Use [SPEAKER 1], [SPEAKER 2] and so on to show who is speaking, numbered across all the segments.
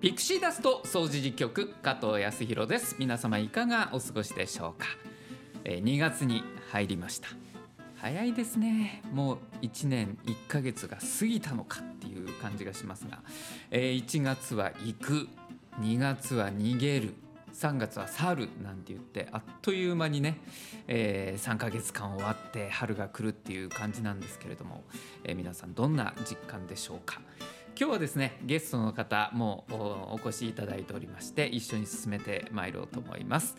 [SPEAKER 1] ピクシーダスト掃除実局加藤康弘です。皆様いかがお過ごしでしょうか、えー、2月に入りました。早いですね。もう1年1ヶ月が過ぎたのかっていう感じがしますが、えー、1月は行く。2月は逃げる。3月は春なんて言ってあっという間にね、えー、3ヶ月間終わって春が来るっていう感じなんですけれども、えー、皆さんどんな実感でしょうか？今日はですねゲストの方もお越しいただいておりまして一緒に進めてまいろうと思います、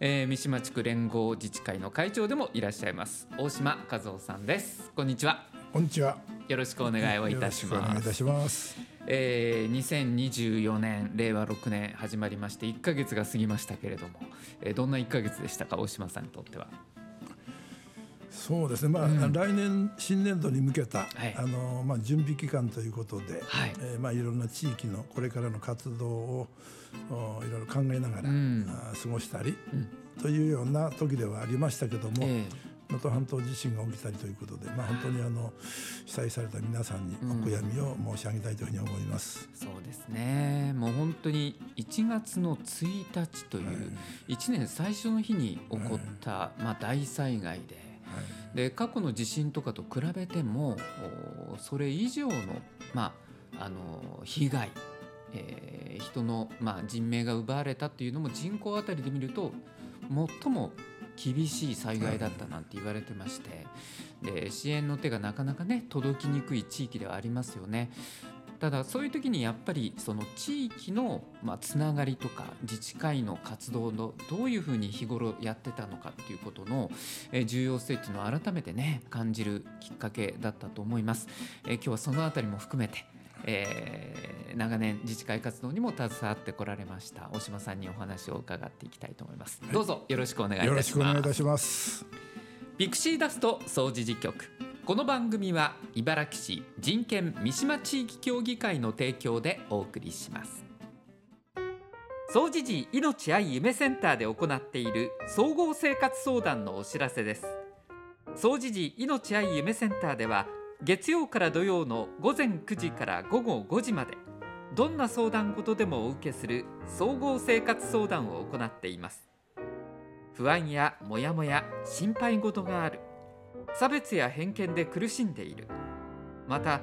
[SPEAKER 1] えー、三島地区連合自治会の会長でもいらっしゃいます大島和夫さんです。こんにちは。
[SPEAKER 2] こんにちは。
[SPEAKER 1] よろしくお願いをいたします。
[SPEAKER 2] お願いいたします。
[SPEAKER 1] えー、2024年令和6年始まりまして1か月が過ぎましたけれども、えー、どんな1か月でしたか大島さんにとっては
[SPEAKER 2] そうですね、まあ、うん、来年新年度に向けた、はい、あのまあ、準備期間ということで、はい。えーまあ、いろんな地域のこれからの活動をおいろいろ考えながら、うん、過ごしたり、うん、というような時ではありましたけども、え能登半島地震が起きたりということで、まあ、本当にあの被災された皆さんにお悔やみを申し上げたいというふうに思います、
[SPEAKER 1] うん、そうですね。もう本当に1月の1日という1年最初の日に起こった、まあ、大災害で。で過去の地震とかと比べてもそれ以上の,、まあ、あの被害、えー、人の、まあ、人命が奪われたっていうのも人口あたりで見ると最も厳しい災害だったなんて言われてましてで支援の手がなかなかね届きにくい地域ではありますよね。ただそういう時にやっぱりその地域のまあつながりとか自治会の活動のどういうふうに日頃やってたのかっていうことの重要性っていうのを改めてね感じるきっかけだったと思います。え今日はそのあたりも含めてえー、長年自治会活動にも携わってこられました大島さんにお話を伺っていきたいと思います、はい、どうぞよろしくお願いいたします。よろしくお願いいたします。ピクシーダスト掃除実局この番組は茨城市人権三島地域協議会の提供でお送りします。総除時命愛夢センターで行っている総合生活相談のお知らせです。総除時命愛夢センターでは月曜から土曜の午前9時から午後5時までどんな相談事でもお受けする総合生活相談を行っています。不安やモヤモヤ心配事がある。差別や偏見で苦しんでいる。また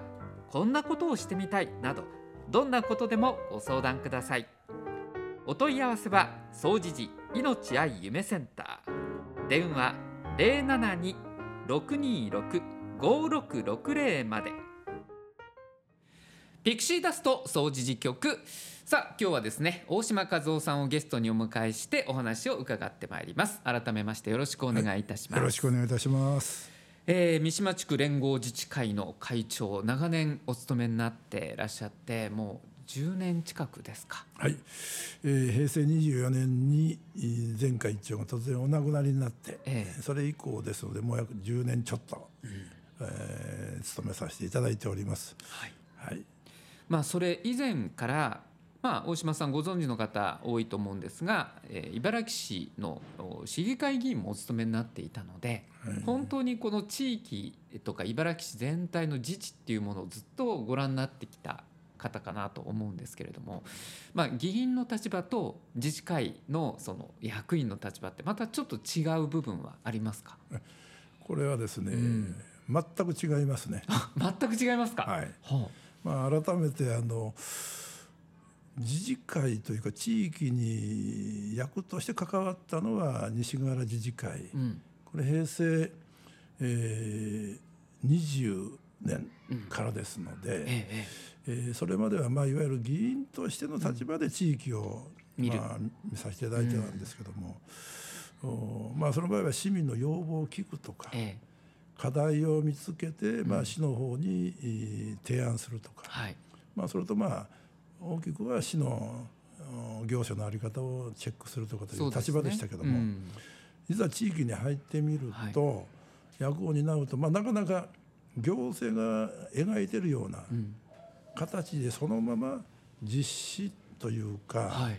[SPEAKER 1] こんなことをしてみたいなどどんなことでもご相談ください。お問い合わせは総持寺命愛夢センター。電話072-626-5660まで。ピクシーダスト総持寺局。さあ今日はですね大島和夫さんをゲストにお迎えしてお話を伺ってまいります。改めましてよろしくお願いいたします、はい、
[SPEAKER 2] よろしくお願いいたします。
[SPEAKER 1] えー、三島地区連合自治会の会長長年お務めになっていらっしゃってもう10年近くですか？
[SPEAKER 2] はい、えー、平成24年に前会長が突然お亡くなりになって、えー、それ以降ですのでもう約10年ちょっと、うん、えー、務めさせていただいております。はい、はい、
[SPEAKER 1] まあそれ以前からまあ、大島さんご存知の方多いと思うんですが、えー、茨城市の市議会議員もお務めになっていたので、はい、本当にこの地域とか茨城市全体の自治っていうものをずっとご覧になってきた方かなと思うんですけれども、まあ、議員の立場と自治会のその役員の立場ってまたちょっと違う部分はありますか？
[SPEAKER 2] これはですね、うん、全く違いますね。
[SPEAKER 1] 全く違いますか、
[SPEAKER 2] はい。はあ、まあ、改めてあの自治会というか地域に役として関わったのは西川原自治会、うん、これ平成、えー、20年からですので、うん。えええー、それまでは、まあ、いわゆる議員としての立場で地域を、見まあ、見させていただいてたんですけども、うん、まあ、その場合は市民の要望を聞くとか、課題を見つけて、まあ、市の方に提案するとか、はい、まあ、それとまあ大きくは市の業者の在り方をチェックするとかという立場でしたけども、ねうん、いざ地域に入ってみると、はい、役を担うと、まあ、なかなか行政が描いてるような形でそのまま実施というか、は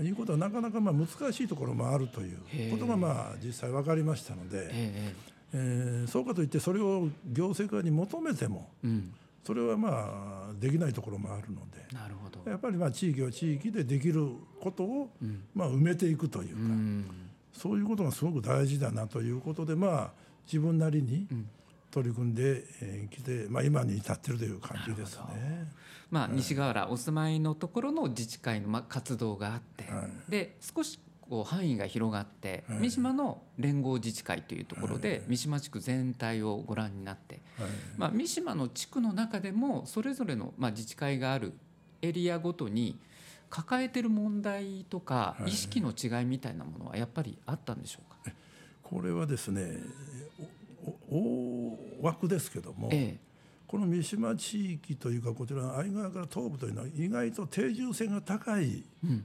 [SPEAKER 2] い、いうことはなかなかまあ難しいところもあるということがまあ実際分かりましたので、え。ー、そうかといってそれを行政側に求めても、うん。それはまあできないところもあるので。
[SPEAKER 1] なるほど
[SPEAKER 2] やっぱりまあ地域は地域でできることをまあ埋めていくというか、そういうことがすごく大事だなということでまあ自分なりに取り組んできて、まあ、今に至っているという感じですね。
[SPEAKER 1] まあ、西川原お住まいのところの自治会のまあ活動があって、はい、で少しこう範囲が広がって、はい、三島の連合自治会というところで、三島地区全体をご覧になって、まあ、三島の地区の中でもそれぞれのまあ自治会があるエリアごとに抱えてる問題とか意識の違いみたいなものはやっぱりあったんでしょうか、
[SPEAKER 2] これはですね大枠ですけども、ええ、この三島地域というかこちらの愛川から東部というのは意外と定住性が高い、うん。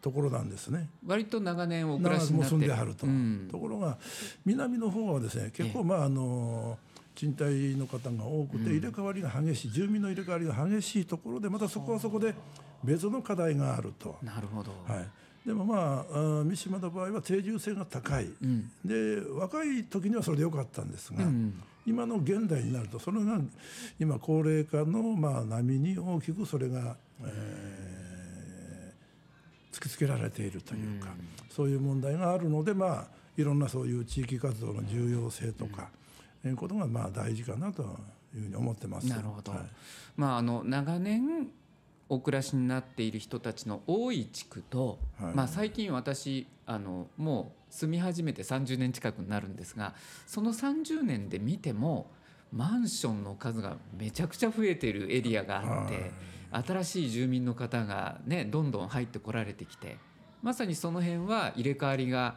[SPEAKER 2] ところなんですね。
[SPEAKER 1] 割と長年お暮らしになって
[SPEAKER 2] 住んではると、うん、ところが南の方はですね結構まああの賃貸の方が多くて入れ替わりが激しい、住民の入れ替わりが激しいところでまたそこはそこで別の課題があると。
[SPEAKER 1] なるほど、
[SPEAKER 2] はい。でもまあ三島の場合は定住性が高い、うん、で若い時にはそれでよかったんですが、うん、今の現代になるとそれが今高齢化のまあ波に大きくそれが、えー、突きつけられているというか、うん、そういう問題があるのでまあいろんなそういう地域活動の重要性とか、うん、いうことがまあ大事かなというふうに思ってます。
[SPEAKER 1] なるほど、はい、まああの長年お暮らしになっている人たちの多い地区と、はい、まあ、最近私あのもう住み始めて30年近くになるんですがその30年で見てもマンションの数がめちゃくちゃ増えているエリアがあって、はい、新しい住民の方がねどんどん入ってこられてきてまさにその辺は入れ替わりが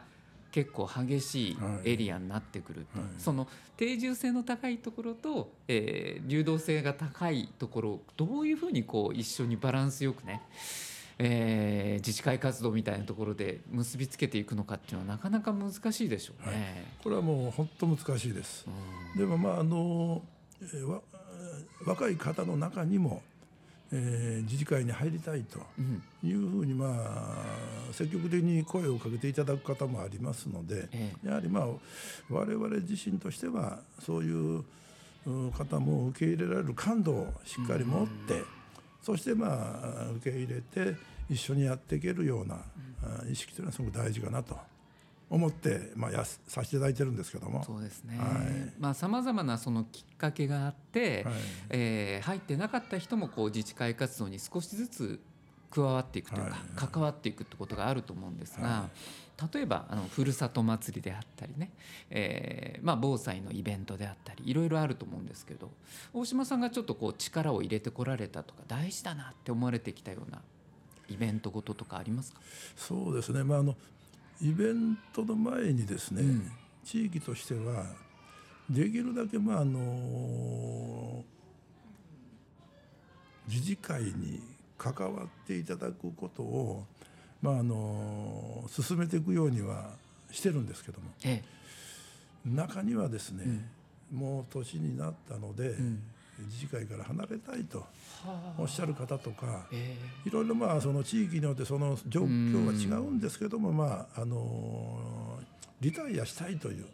[SPEAKER 1] 結構激しいエリアになってくる、はい、その定住性の高いところと、えー、流動性が高いところをどういうふうにこう一緒にバランスよくね、えー、自治会活動みたいなところで結びつけていくのかっていうのはなかなか難しいでしょうね。はい、
[SPEAKER 2] これはもう本当難しいです。うん、でもまああの、えー、若い方の中にもえー、自治会に入りたいというふうに、まあ、積極的に声をかけていただく方もありますので、やはり、まあ、我々自身としてはそういう方も受け入れられる感度をしっかり持って、そして、まあ、受け入れて一緒にやっていけるような意識というのはすごく大事かなと。思って、まあ、やさせていただいてるんですけども。
[SPEAKER 1] そうですね、はい。まあ、さまざまなそのきっかけがあって、はい、えー、入ってなかった人もこう自治会活動に少しずつ加わっていくというか、はい、関わっていくってことがあると思うんですが、はい、例えばあのふるさと祭りであったりね、えーまあ、防災のイベントであったりいろいろあると思うんですけど大島さんがちょっとこう力を入れてこられたとか大事だなって思われてきたようなイベントごととかありますか？
[SPEAKER 2] そうですね、まあ、あのイベントの前にですね、うん、地域としてはできるだけまああの自治会に関わっていただくことを、まあ、あの進めていくようにはしてるんですけども、ええ、中にはですね、うん、もう年になったので、うん、自治会から離れたいとおっしゃる方とか、えー、いろいろまあその地域によってその状況は違うんですけども、まああのリタイアしたいという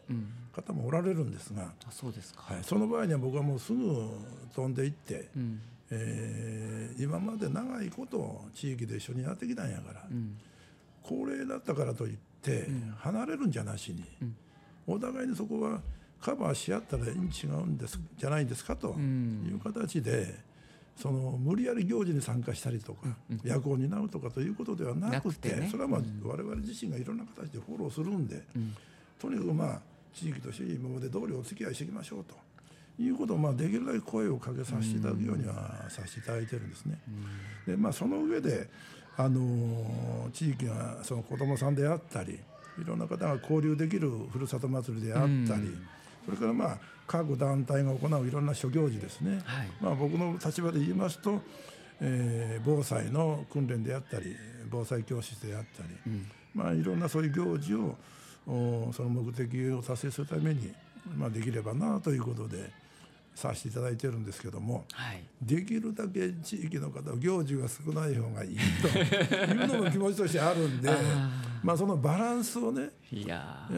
[SPEAKER 2] 方もおられるんですが、
[SPEAKER 1] あそうですか、
[SPEAKER 2] はい、その場合には僕はもうすぐ飛んでいって、うん、えー、今まで長いこと地域で一緒にやってきたんやから、うん、高齢だったからといって離れるんじゃなしに、お互いにそこはカバーし合ったら違うんですじゃないですかという形で、その無理やり行事に参加したりとか、役を担うとかということではなくてそれはまあ我々自身がいろんな形でフォローするんで、とにかくまあ地域として今まで通りお付き合いしていきましょうと。いうことをまあできるだけ声をかけさせていただくようにはさせていただいてるんですね。でまあその上であの地域がその子どもさんであったりいろんな方が交流できるふるさと祭りであったり、それからまあ各団体が行ういろんな諸行事ですね、はい、まあ、僕の立場で言いますと、えー、防災の訓練であったり防災教室であったり、うん、まあ、いろんなそういう行事をその目的を達成するために、まあ、できればなということで、させていただいてるんですけども、
[SPEAKER 1] はい、
[SPEAKER 2] できるだけ地域の方行事が少ない方がいいというのも 気持ちとしてあるんでまあそのバランスをね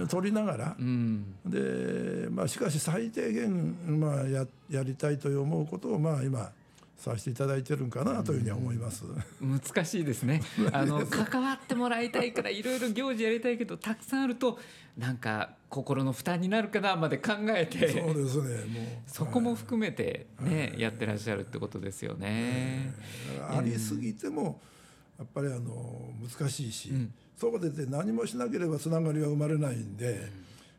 [SPEAKER 2] 取りながら、うん、で、まあ、しかし最低限、まあや、やりたいと思うことをまあ今させていただいてるんかなというふうに思います。
[SPEAKER 1] 難しいですね。あの関わってもらいたいからいろいろ行事やりたいけどたくさんあるとなんか心の負担になるかなまで考えて
[SPEAKER 2] そうですねもう。
[SPEAKER 1] そこも含めてね、はい、やってらっしゃるってことですよね。
[SPEAKER 2] ありすぎてもやっぱりあの難しいし、うん、そこで何もしなければつながりは生まれないんで、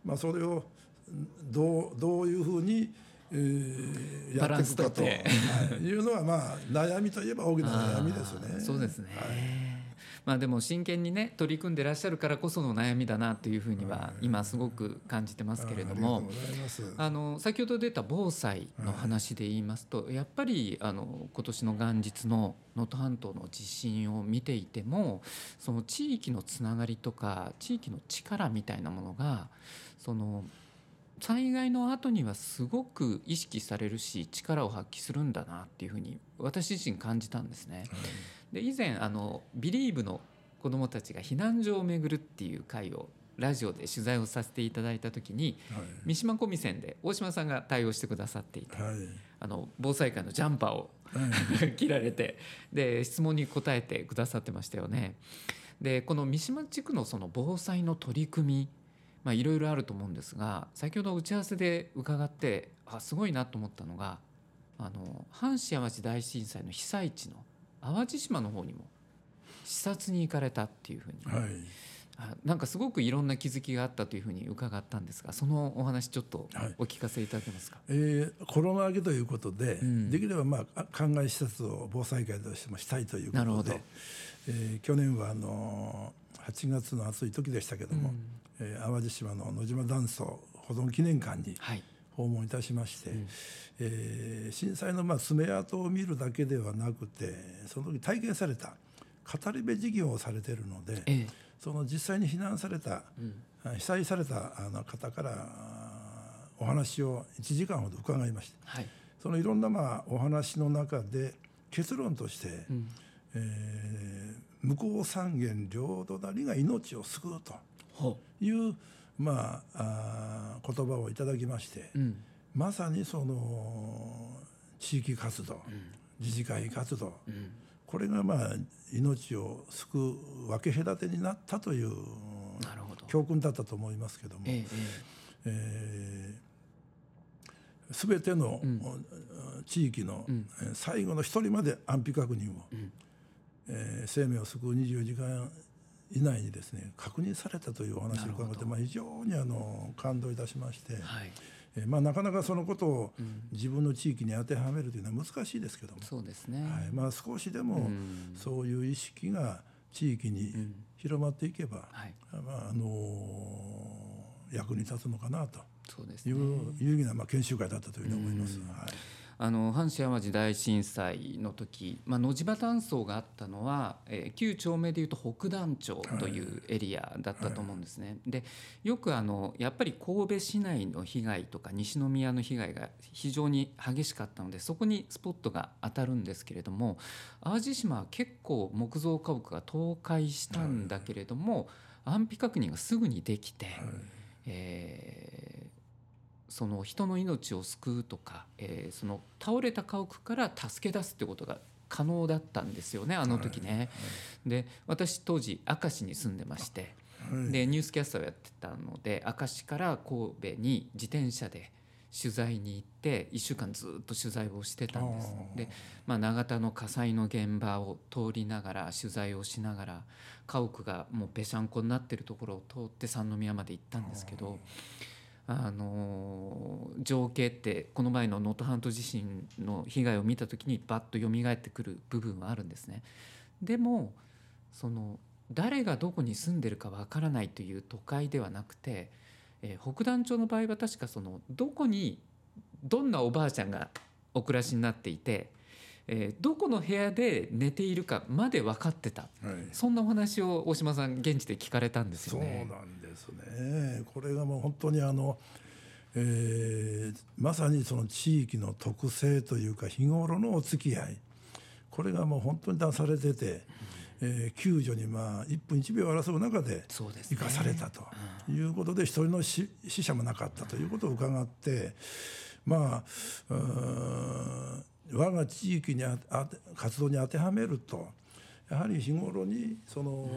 [SPEAKER 2] うん、まあそれをどうどういうふうにえー、やっていくかと、はい、いうのはまあ悩みといえば大きな悩みですね。
[SPEAKER 1] そうですね、はいまあ、でも真剣にね取り組んでらっしゃるからこその悩みだなというふうには今すごく感じてますけれども。あの先ほど出た防災の話で言いますとやっぱりあの今年の元日の能登半島の地震を見ていてもその地域のつながりとか地域の力みたいなものがその災害の後にはすごく意識されるし力を発揮するんだなっていうふうに私自身感じたんですね。で以前あのビリーブの子どもたちが避難所を巡るっていう会をラジオで取材をさせていただいた時に、はい、三島小見線で大島さんが対応してくださっていて、はい、あの防災会のジャンパーを、はい、着られてで質問に答えてくださってましたよね。でこの三島地区のその防災の取り組みまあいろいろあると思うんですが先ほど打ち合わせで伺ってあすごいなと思ったのがあの阪神・淡路大震災の被災地の淡路島の方にも視察に行かれたっていうふうに、はい、あなんかすごくいろんな気づきがあったというふうに伺ったんですがそのお話ちょっとお聞かせいただけますか、
[SPEAKER 2] はい、えー、コロナ明けということで、うん、できればまあ考え施設を防災会としてもしたいということで、えー、去年はあの8月の暑い時でしたけども、うんえー、淡路島の野島断層保存記念館に訪問いたしまして、はいうん、えー、震災のまあ爪痕を見るだけではなくてその時体験された語り部事業をされているので、ええ、その実際に避難された、うん、被災されたあの方からお話を1時間ほど伺いました、はい、そのいろんなまあお話の中で結論として、うん、えー、向こう三元両隣が命を救うと。いう、まあ、あ言葉をいただきまして、うん、まさにその地域活動、うん、自治会活動、うん、これがまあ命を救う分け隔てになったという教訓だったと思いますけども。えええー、全ての、地域の最後の一人まで安否確認を、えー、生命を救う24時間以内にですね確認されたというお話を伺って、まあ、非常にあの感動いたしまして、はい。えまあ、なかなかそのことを自分の地域に当てはめるというのは難しいですけども、
[SPEAKER 1] そうですね。
[SPEAKER 2] はい。まあ、少しでもそういう意識が地域に広まっていけば、はい、まああの役に立つのかなと。いう、ね、有意義なまあ研修会だったというふうに思います。はい
[SPEAKER 1] あの阪神・淡路大震災の時、まあ、野島断層があったのは、えー、旧町名でいうと北団町というエリアだったと思うんですね。はい、でよくあのやっぱり神戸市内の被害とか西宮の被害が非常に激しかったのでそこにスポットが当たるんですけれども淡路島は結構木造家屋が倒壊したんだけれども、はい、安否確認がすぐにできて、はい、えーその人の命を救うとか、えー、その倒れた家屋から助け出すってことが可能だったんですよねあの時ね。はいはい、で私当時明石に住んでまして、はい、でニュースキャスターをやってたので明石から神戸に自転車で取材に行って1週間ずっと取材をしてたんです。で、まあ、永田の火災の現場を通りながら取材をしながら家屋がもうぺしゃんこになってるところを通って三宮まで行ったんですけど。あの情景ってこの前の能登半島地震の被害を見た時にバッと蘇ってくる部分はあるんですね。でもその誰がどこに住んでるかわからないという都会ではなくて、えー、北団町の場合は確かそのどこにどんなおばあちゃんがお暮らしになっていて、えー、どこの部屋で寝ているかまで分かってた、はい、そんなお話を大島さん現地で聞かれたんですよね。
[SPEAKER 2] そうなんですね。これがもう本当にあのえー、まさにその地域の特性というか日頃のお付き合い。これがもう本当に出されてて、えー、救助にまあ1分1秒争う中で生かされたということで一人の死者もなかったということを伺ってまあ我が地域にあ活動に当てはめるとやはり日頃にその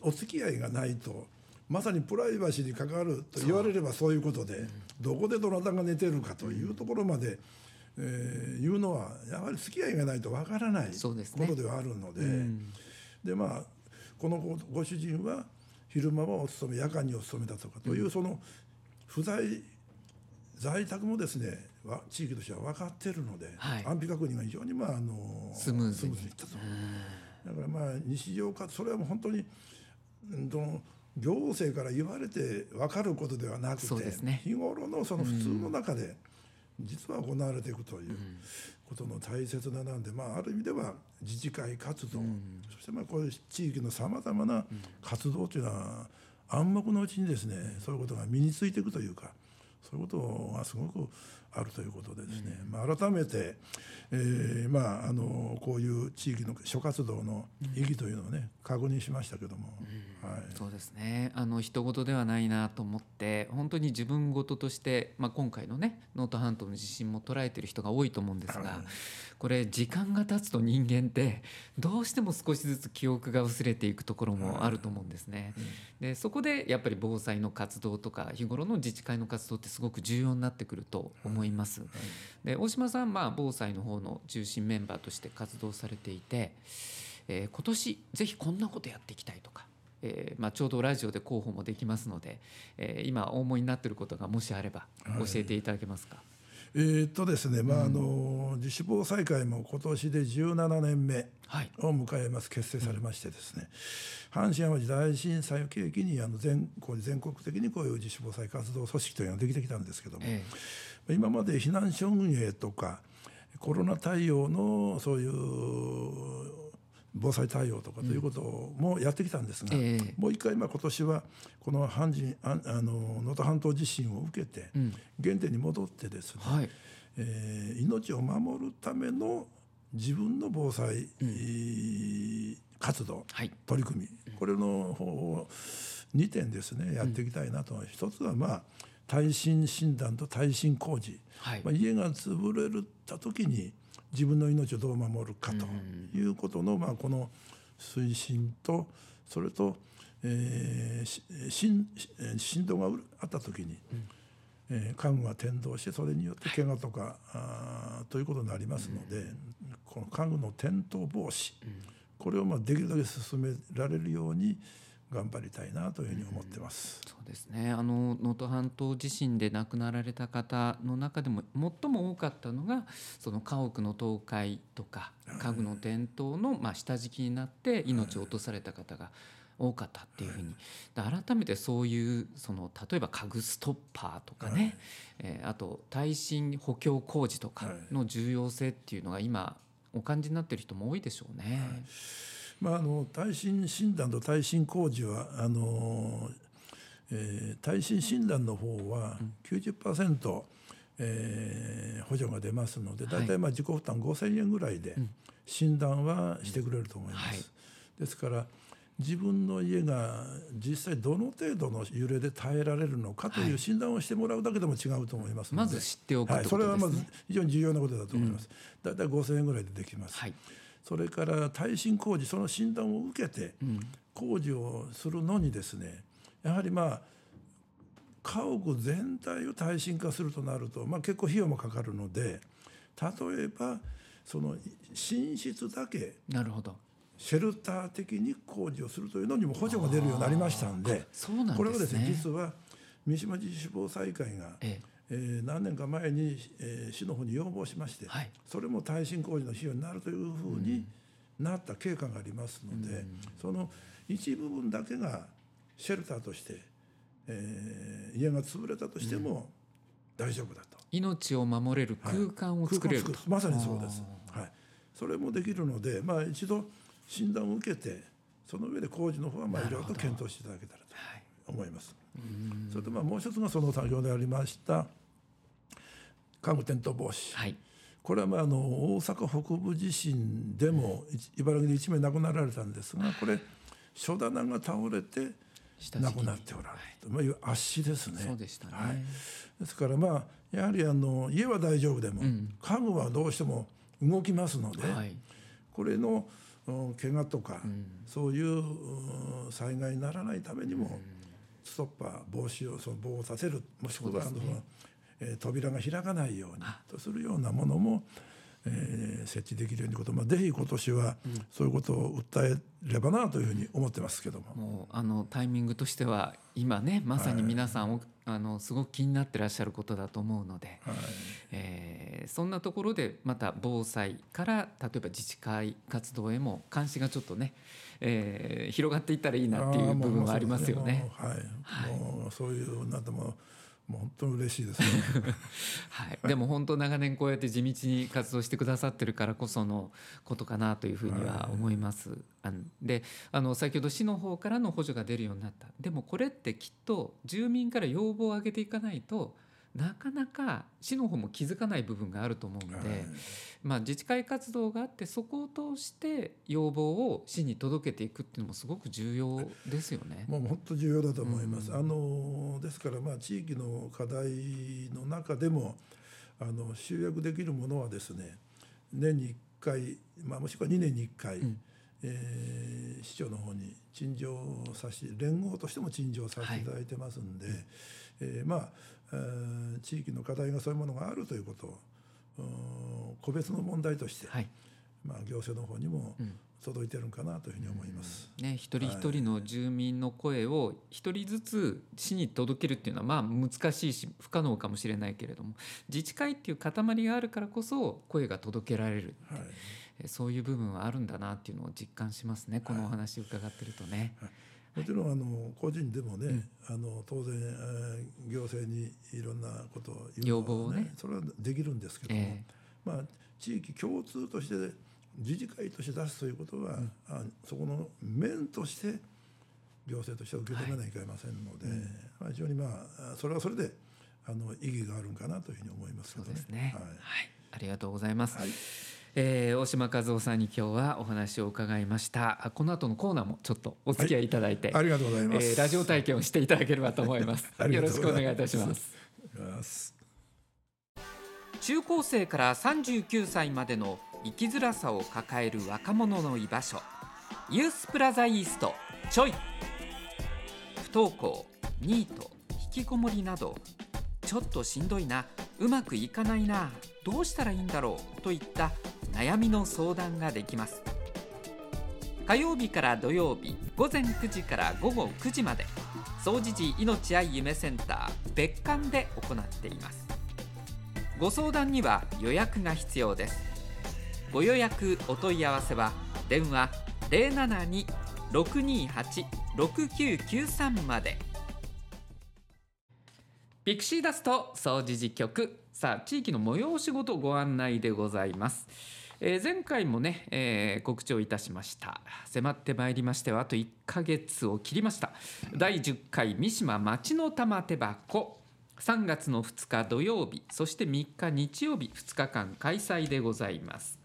[SPEAKER 2] お付き合いがないとまさにプライバシーに関わると言われればそういうことでどこでどなたが寝てるかというところまで、えー、言うのはやはり付き合いがないとわからないことではあるのででまあこのご主人は昼間はお勤め夜間にお勤めだとかというその不在在宅もですね地域としては分かっているので、はい、安否確認が非常にまああの
[SPEAKER 1] スムーズに。い
[SPEAKER 2] ったと。だからまあ日常かそれはもう本当にどの行政から言われて分かることではなくて、ね、日頃のその普通の中で実は行われていくということの大切ななんで、まあ、ある意味では自治会活動、そしてまあこういう地域のさまざまな活動というのは暗黙のうちにですねそういうことが身についていくというかそういうことがすごくあるということでですね、まあ、改めて、えー、まああのこういう地域の諸活動の意義というのをね、確認しましたけども、
[SPEAKER 1] はい、そうですね。あの人事ではないなと思って本当に自分事として、まあ、今回のね能登半島の地震も捉えてる人が多いと思うんですが、はい、これ時間が経つと人間ってどうしても少しずつ記憶が薄れていくところもあると思うんですね。でそこでやっぱり防災の活動とか日頃の自治会の活動ってすごく重要になってくると思います。で大島さん、まあ、防災の方の中心メンバーとして活動されていて、えー、今年ぜひこんなことやっていきたいとか。えーまあ、ちょうどラジオで広報もできますので、えー、今お思いになっていることがもしあれば教えていただけますか？はい
[SPEAKER 2] えー、っとですね、まああの自主防災会も今年で17年目を迎えます、結成されましてですね、阪神・淡路大震災を契機にあの全全国的にこういう自主防災活動組織というのができてきたんですけども、ええ、今まで避難所運営とかコロナ対応のそういう防災対応とかということもやってきたんですが、うんえ。ー、もう一回今今年はこの阪神ああの能登半島地震を受けて、原点に戻ってですね、はい、えー、命を守るための自分の防災、うん、活動、はい、取り組みこれの方を2点ですねやっていきたいなと、うん、一つはまあ耐震診断と耐震工事、はい、まあ、家が潰れた時に自分の命をどう守るかということの、まあ、この推進とそれと、えー、動があった時に、えー、家具が転倒してそれによって怪我とか、はい、あということになりますので、この家具の転倒防止、これをまあできるだけ進められるように、頑張りたいなというふうに思ってます。
[SPEAKER 1] うん、そうですね。あの能登半島地震で亡くなられた方の中でも最も多かったのがその家屋の倒壊とか家具の転倒のまあ下敷きになって命を落とされた方が多かったっていうふうに。改めてそういうその例えば家具ストッパーとかね、はい、えー、あと耐震補強工事とかの重要性っていうのが今お感じになってる人も多いでしょうね。はい
[SPEAKER 2] まあ、あの耐震診断と耐震工事はあの、えー、耐震診断の方は90%、うん。えー、補助が出ますので大体まあ自己負担5,000円ぐらいで診断はしてくれると思います。うんはい、ですから自分の家が実際どの程度の揺れで耐えられるのかという診断をしてもらうだけでも違うと思いますので、
[SPEAKER 1] まず知っておく、
[SPEAKER 2] はい、それはまず非常に重要なことだと思います。うん、大体5,000円ぐらいでできます。はいそれから耐震工事その診断を受けて工事をするのにですねやはりまあ家屋全体を耐震化するとなると、まあ、結構費用もかかるので例えばその寝室だけ
[SPEAKER 1] なるほど。
[SPEAKER 2] シェルター的に工事をするというのにも補助が出るようになりましたんでこれはですね実は三島自主防災会が、えええー、何年か前に、えー、市の方に要望しまして、はい、それも耐震工事の費用になるというふうになった経過がありますので、うん、その一部分だけがシェルターとして、えー、家が潰れたとしても大丈夫だと、
[SPEAKER 1] 命を守れる空間を作れる、はい、
[SPEAKER 2] まさにそうです、はい、それもできるので、まあ、一度診断を受けてその上で工事の方はまあいろいろと検討していただけたらと思います。それとまあもう一つがその先ほどありました家具転倒防止、はい、これはまああの大阪北部地震でも茨城で1名亡くなられたんですがこれ書棚が倒れて亡くなっておられるまあ、いう圧死ですね。
[SPEAKER 1] そうでしたね、
[SPEAKER 2] はい、ですからまあやはりあの家は大丈夫でも、うん、家具はどうしても動きますので、はい、これの怪我とか、うん、そういう災害にならないためにも、ストッパー防止をその棒を立てるもしくは、ね、えー、扉が開かないようにとするようなものもえー、設置できるようにこと、まあ、ぜひ今年はそういうことを訴えればなというふうに思ってますけども。
[SPEAKER 1] もうあのタイミングとしては今ねまさに皆さん、はい、あのすごく気になってらっしゃることだと思うので、はい、えー、そんなところでまた防災から例えば自治会活動へも関心がちょっとね、えー、広がっていったらいいなっていう部分はありますよね。
[SPEAKER 2] はい、はい、もうそういうなんてももう本当に嬉しいです、ね、
[SPEAKER 1] はい、でも本当長年こうやって地道に活動してくださってるからこそのことかなというふうには思います。はい、であの先ほど市の方からの補助が出るようになった。でもこれってきっと住民から要望を上げていかないとなかなか市の方も気づかない部分があると思うので、はい、まあ、自治会活動があってそこを通して要望を市に届けていくっていうのもすごく重要ですよね。
[SPEAKER 2] もう本当重要だと思います。うん、あのですからまあ地域の課題の中でもあの集約できるものはですね年に1回、まあ、もしくは2年に1回、うんえー、市長の方に陳情させて連合としても陳情させていただいてますんで、はい、えー、まあ地域の課題がそういうものがあるということを個別の問題として、はい、まあ、行政の方にも届いてるんかなというふうに思います。
[SPEAKER 1] うん、ね、一人一人の住民の声を一人ずつ市に届けるっていうのはまあ難しいし不可能かもしれないけれども自治会っていう塊があるからこそ声が届けられる、はい、そういう部分はあるんだなっていうのを実感しますね。このお話を伺ってるとね。はい
[SPEAKER 2] もちろんあの個人でもね、うん、あの当然、えー、行政にいろんなことを
[SPEAKER 1] 言うのは、ね、ね。
[SPEAKER 2] それはできるんですけども、えー、まあ、地域共通として自治会として出すということは、うん、あそこの面として行政としては受け止めないといけませんので、はい、まあ、非常にまあそれはそれであの意義があるんかなというふうに思いますけどね。
[SPEAKER 1] ね。はい、はい、ありがとうございます。はいえー、大島和夫さんに今日はお話を伺いました。この後のコーナーもちょっとお付き合いいただいて、
[SPEAKER 2] はい、ありがとうございます、え
[SPEAKER 1] ー、ラジオ体験をしていただければと思います。よろしくお願いいたします。中高生から39歳までの生きづらさを抱える若者の居場所。ユースプラザイーストちょい。不登校ニート引きこもりなど。ちょっとしんどいなうまくいかないなどうしたらいいんだろうといった悩みの相談ができます。火曜日から土曜日午前9時から午後9時まで総持寺命愛夢センター別館で行っています。ご相談には予約が必要です。ご予約お問い合わせは電話072-628-6993まで。ピクシーダスト総持寺局。さあ地域の催し事ご案内でございます。えー、前回もね、えー、告知をいたしました。迫ってまいりましてはあと1ヶ月を切りました。第10回三島町の玉手箱。3月の2日土曜日。そして3日日曜日。2日間開催でございます。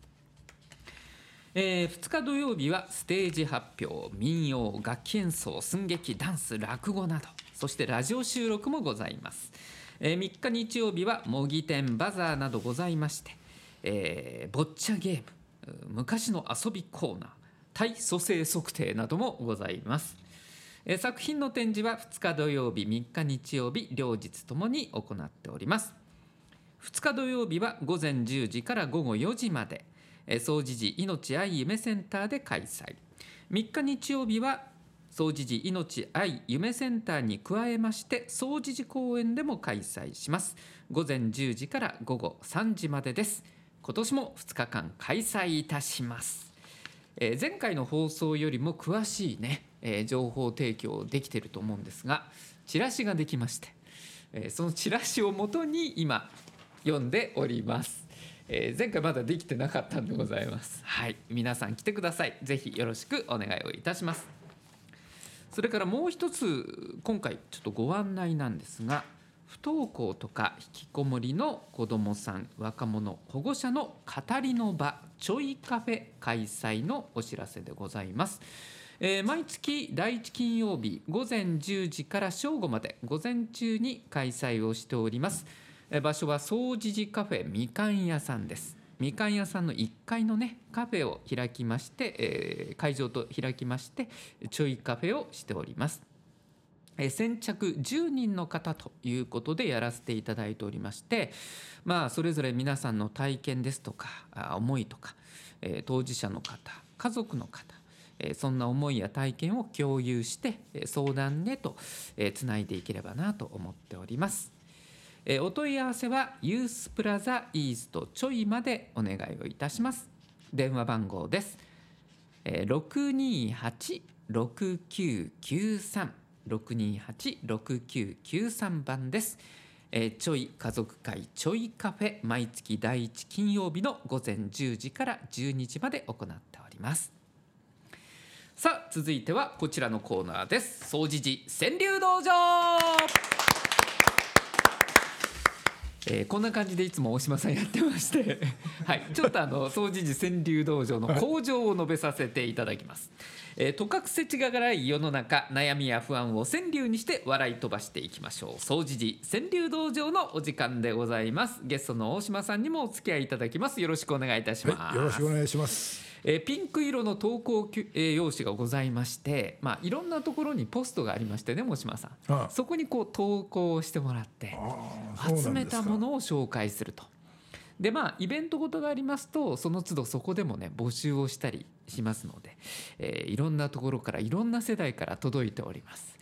[SPEAKER 1] えー、2日土曜日はステージ発表。民謡楽器演奏寸劇ダンス落語など。そしてラジオ収録もございます、えー、3日日曜日は模擬店バザーなどございまして。えー、ボッチャゲーム昔の遊びコーナー体組成測定などもございます、えー、作品の展示は2日土曜日3日日曜日両日ともに行っております。2日土曜日は午前10時から午後4時まで、えー、総持寺命愛夢センターで開催。3日日曜日は総持寺命愛夢センターに加えまして総持寺公園でも開催します。午前10時から午後3時までです。今年も2日間開催いたします、えー、前回の放送よりも詳しいね、えー、情報提供できてると思うんですがチラシができまして、えー、そのチラシをもとに今読んでおります。えー、前回まだできてなかったんでございます。はい皆さん来てください。ぜひよろしくお願いをいたします。それからもう一つ今回ちょっとご案内なんですが不登校とか引きこもりの子どもさん若者保護者の語りの場ちょいカフェ開催のお知らせでございます。えー、毎月第1金曜日午前10時から正午まで午前中に開催をしております。場所は総持寺カフェみかん屋さんです。みかん屋さんの1階のねカフェを開きまして、えー、会場と開きましてちょいカフェをしております。え先着10人の方ということでやらせていただいておりましてまあそれぞれ皆さんの体験ですとか思いとか、え当事者の方家族の方そんな思いや体験を共有して相談へとつないでいければなと思っております。お問い合わせはユースプラザイーストちょいまでお願いをいたします。電話番号です。628-6993 628-6993番です。えー、ちょい家族会ちょいカフェ毎月第1金曜日の午前10時から12時まで行っております。さあ続いてはこちらのコーナーです。総持寺川柳道場。えー、こんな感じでいつも大島さんやってまして はいちょっとあの総持寺川柳道場の向上を述べさせていただきます、えー、とかくせちががらい世の中悩みや不安を川柳にして笑い飛ばしていきましょう。総持寺川柳道場のお時間でございます。ゲストの大島さんにもお付き合いいただきます。よろしくお願いいたします、
[SPEAKER 2] はい、よろしくお願いします。
[SPEAKER 1] えー、ピンク色の投稿用紙がございまして、まあ、いろんなところにポストがありましてね、もしまさん、ああそこにこう投稿してもらって、集めたものを紹介すると。でまあイベントごとがありますとその都度そこでもね募集をしたりしますので、えー、いろんなところからいろんな世代から届いております。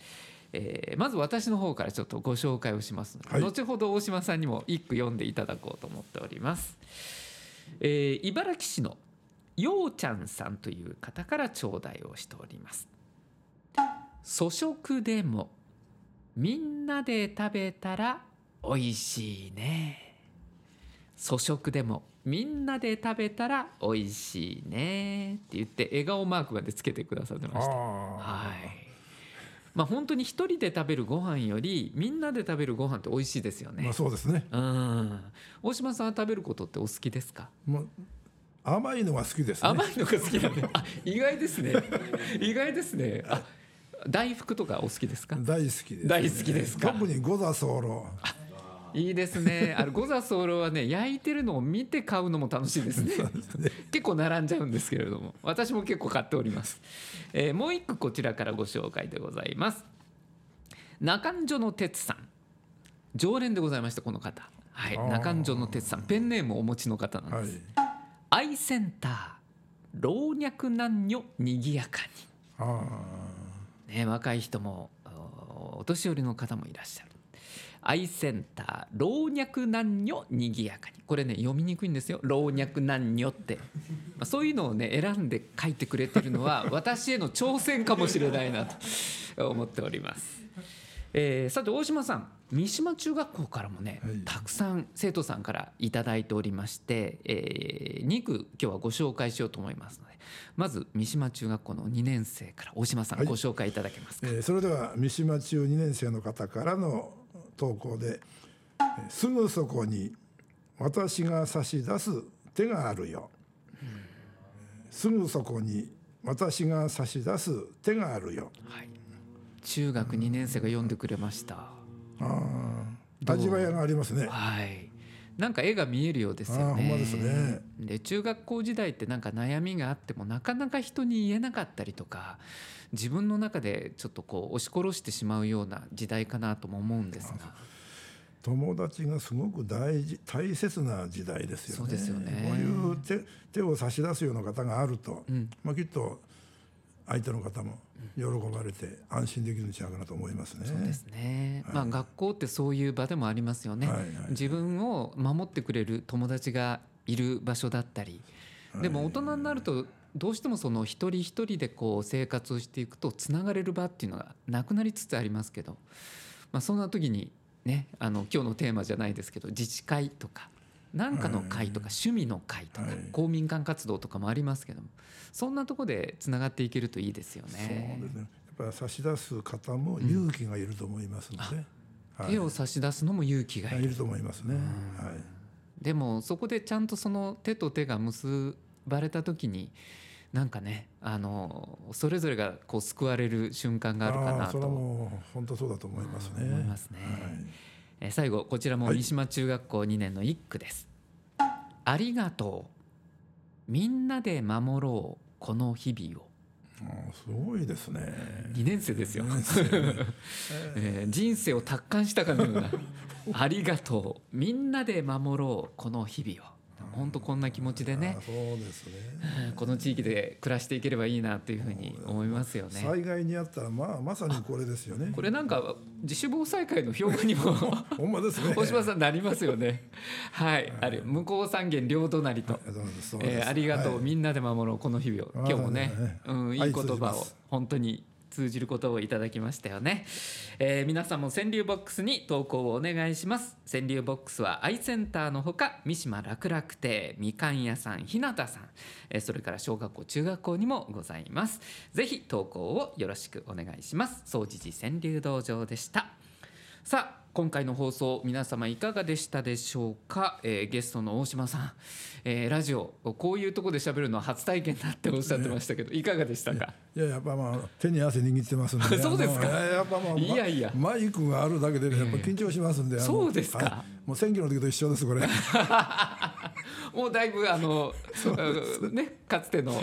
[SPEAKER 1] えー、まず私の方からちょっとご紹介をしますので、はい、後ほど大島さんにも一句読んでいただこうと思っております。えー、茨城市のようちゃんさんという方から頂戴をしております粗食でもみんなで食べたらおいしいね粗食でもみんなで食べたらおいしいねって言って笑顔マークまでつけてくださってましたはいまあ本当に一人で食べるご飯よりみんなで食べるご飯って美味しいですよね。
[SPEAKER 2] まあそうですね。
[SPEAKER 1] うん。大島さんは食べることってお好きですか？まあ
[SPEAKER 2] 甘いのが好きです、ね、
[SPEAKER 1] 甘いのが好きなんで、あ、意外ですね。意外ですね。あ、大福とかお好きですか？
[SPEAKER 2] 大好きです、ね、
[SPEAKER 1] 大好きですか？
[SPEAKER 2] 特に五座候。
[SPEAKER 1] いいですね。あの五座候はね焼いてるのを見て買うのも楽しいですね。すね結構並んじゃうんですけれども、私も結構買っております。えー、もう一句こちらからご紹介でございます。中条の哲さん、常連でございましたこの方。はい、中条の哲さん、ペンネームをお持ちの方なんです。はいアイセンター老若男女にぎやかに、ね、若い人もお年寄りの方もいらっしゃる。アイセンター老若男女にぎやかに。これね読みにくいんですよ。老若男女って、まあ、そういうのをね選んで書いてくれてるのは私への挑戦かもしれないなと思っております。えー、さて大島さん三島中学校からもね、はい、たくさん生徒さんから頂いておりまして、えー、2区今日はご紹介しようと思いますのでまず三島中学校の2年生から大島さん、ご紹介いただけますか、
[SPEAKER 2] えー、それでは三島中2年生の方からの投稿で「すぐそこに私が差し出す手があるよ」すぐそこに私が差し出す手があるよ」はい、
[SPEAKER 1] 中学2年生が読んでくれました。
[SPEAKER 2] あ味わいがありますね。
[SPEAKER 1] はい。なんか絵が見えるようですよね。
[SPEAKER 2] ですね
[SPEAKER 1] で中学校時代ってなんか悩みがあってもなかなか人に言えなかったりとか自分の中でちょっとこう押し殺してしまうような時代かなとも思うんですが。
[SPEAKER 2] 友達がすごく大事大切な時代ですよね。
[SPEAKER 1] そうですよね
[SPEAKER 2] こういう手手を差し出すような方があると、うん、まあきっと相手の方も喜ばれて安心できるんちゃうかなと思いますね。
[SPEAKER 1] そうですね。はい、まあ学校ってそういう場でもありますよね。はいはい、自分を守ってくれる友達がいる場所だったり、でも大人になるとどうしてもその一人一人でこう生活をしていくとつながれる場っていうのがなくなりつつありますけど、まあそんな時にねあの今日のテーマじゃないですけど自治会とか何かの会とか趣味の会とか公民館活動とかもありますけどもそんなとこでつながっていけるといいですよね。
[SPEAKER 2] そうですねやっぱ差し出す方も勇気がいると思いますので、うん
[SPEAKER 1] はい、手を差し出すのも勇気がいる
[SPEAKER 2] いると思いますね。はい、
[SPEAKER 1] でもそこでちゃんとその手と手が結ばれた時になんかねあのそれぞれがこう救われる瞬間があるかなと。それは
[SPEAKER 2] もう本当そうだと思いますね。
[SPEAKER 1] 思いますね。はいえ最後こちらも三島中学校2年の一句です、はい、ありがとう。みんなで守ろうこの日々を。
[SPEAKER 2] すごいですね。
[SPEAKER 1] 2年生ですよ、えー、人生を達観したかのような。ありがとう。みんなで守ろうこの日々を本当こんな気持ちでね。
[SPEAKER 2] そうですね。
[SPEAKER 1] この地域で暮らしていければいいなというふうに思いますよね。
[SPEAKER 2] 災害にあったらまあまさにこれですよね。
[SPEAKER 1] これなんか自主防災会の標語にも
[SPEAKER 2] ほんまですね。
[SPEAKER 1] 大島さんなりますよね。はい、あれ向こう三軒両隣と、えー、ありがとう、みんなで守ろうこの日々を。今日もね、うん、いい言葉を本当に通じることをいただきましたよね、えー、皆さんも川柳ボックスに投稿をお願いします。川柳ボックスはアイセンターのほか三島楽々亭みかん屋さん日向さん、えー、それから小学校中学校にもございます。ぜひ投稿をよろしくお願いします。総持寺川柳道場でした。さあ今回の放送皆様いかがでしたでしょうか、えー、ゲストの大島さん、えー、ラジオこういうとこで喋るのは初体験だっておっしゃってましたけど、いかがでしたか？
[SPEAKER 2] いややっぱまあ手に汗握ってますんで
[SPEAKER 1] そうですか？
[SPEAKER 2] やっぱまあいやいや。マイクがあるだけでねやっぱ緊張しますんで、
[SPEAKER 1] そうですか？
[SPEAKER 2] もう選挙の時と一緒ですこれ
[SPEAKER 1] もうだいぶあの、ね、かつての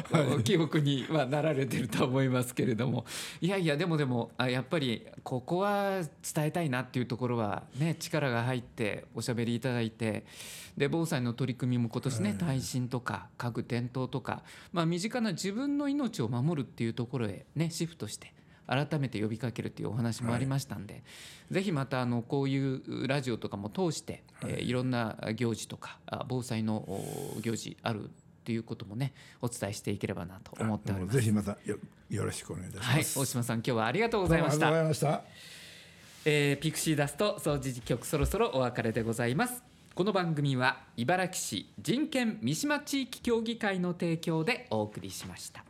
[SPEAKER 1] 記憶にはなられてると思いますけれども、い、やいやでもでもあやっぱりここは伝えたいなっていうところはね力が入っておしゃべりいただいてで防災の取り組みも今年ね耐震とか家具転倒とか、まあ、身近な自分の命を守るっていうところへねシフトして改めて呼びかけるというお話もありましたんで、はい、ぜひまたあのこういうラジオとかも通して、はいえー、いろんな行事とか防災の行事あるということもねお伝えしていければなと思っております。
[SPEAKER 2] ぜひまたよよろしくお願いいたします。
[SPEAKER 1] はい、大島さん今日はありがとうございました。
[SPEAKER 2] ありがとうございました。
[SPEAKER 1] えー、ピクシーダスト総除事局そろそろお別れでございます。この番組は茨城市人権三島地域協議会の提供でお送りしました。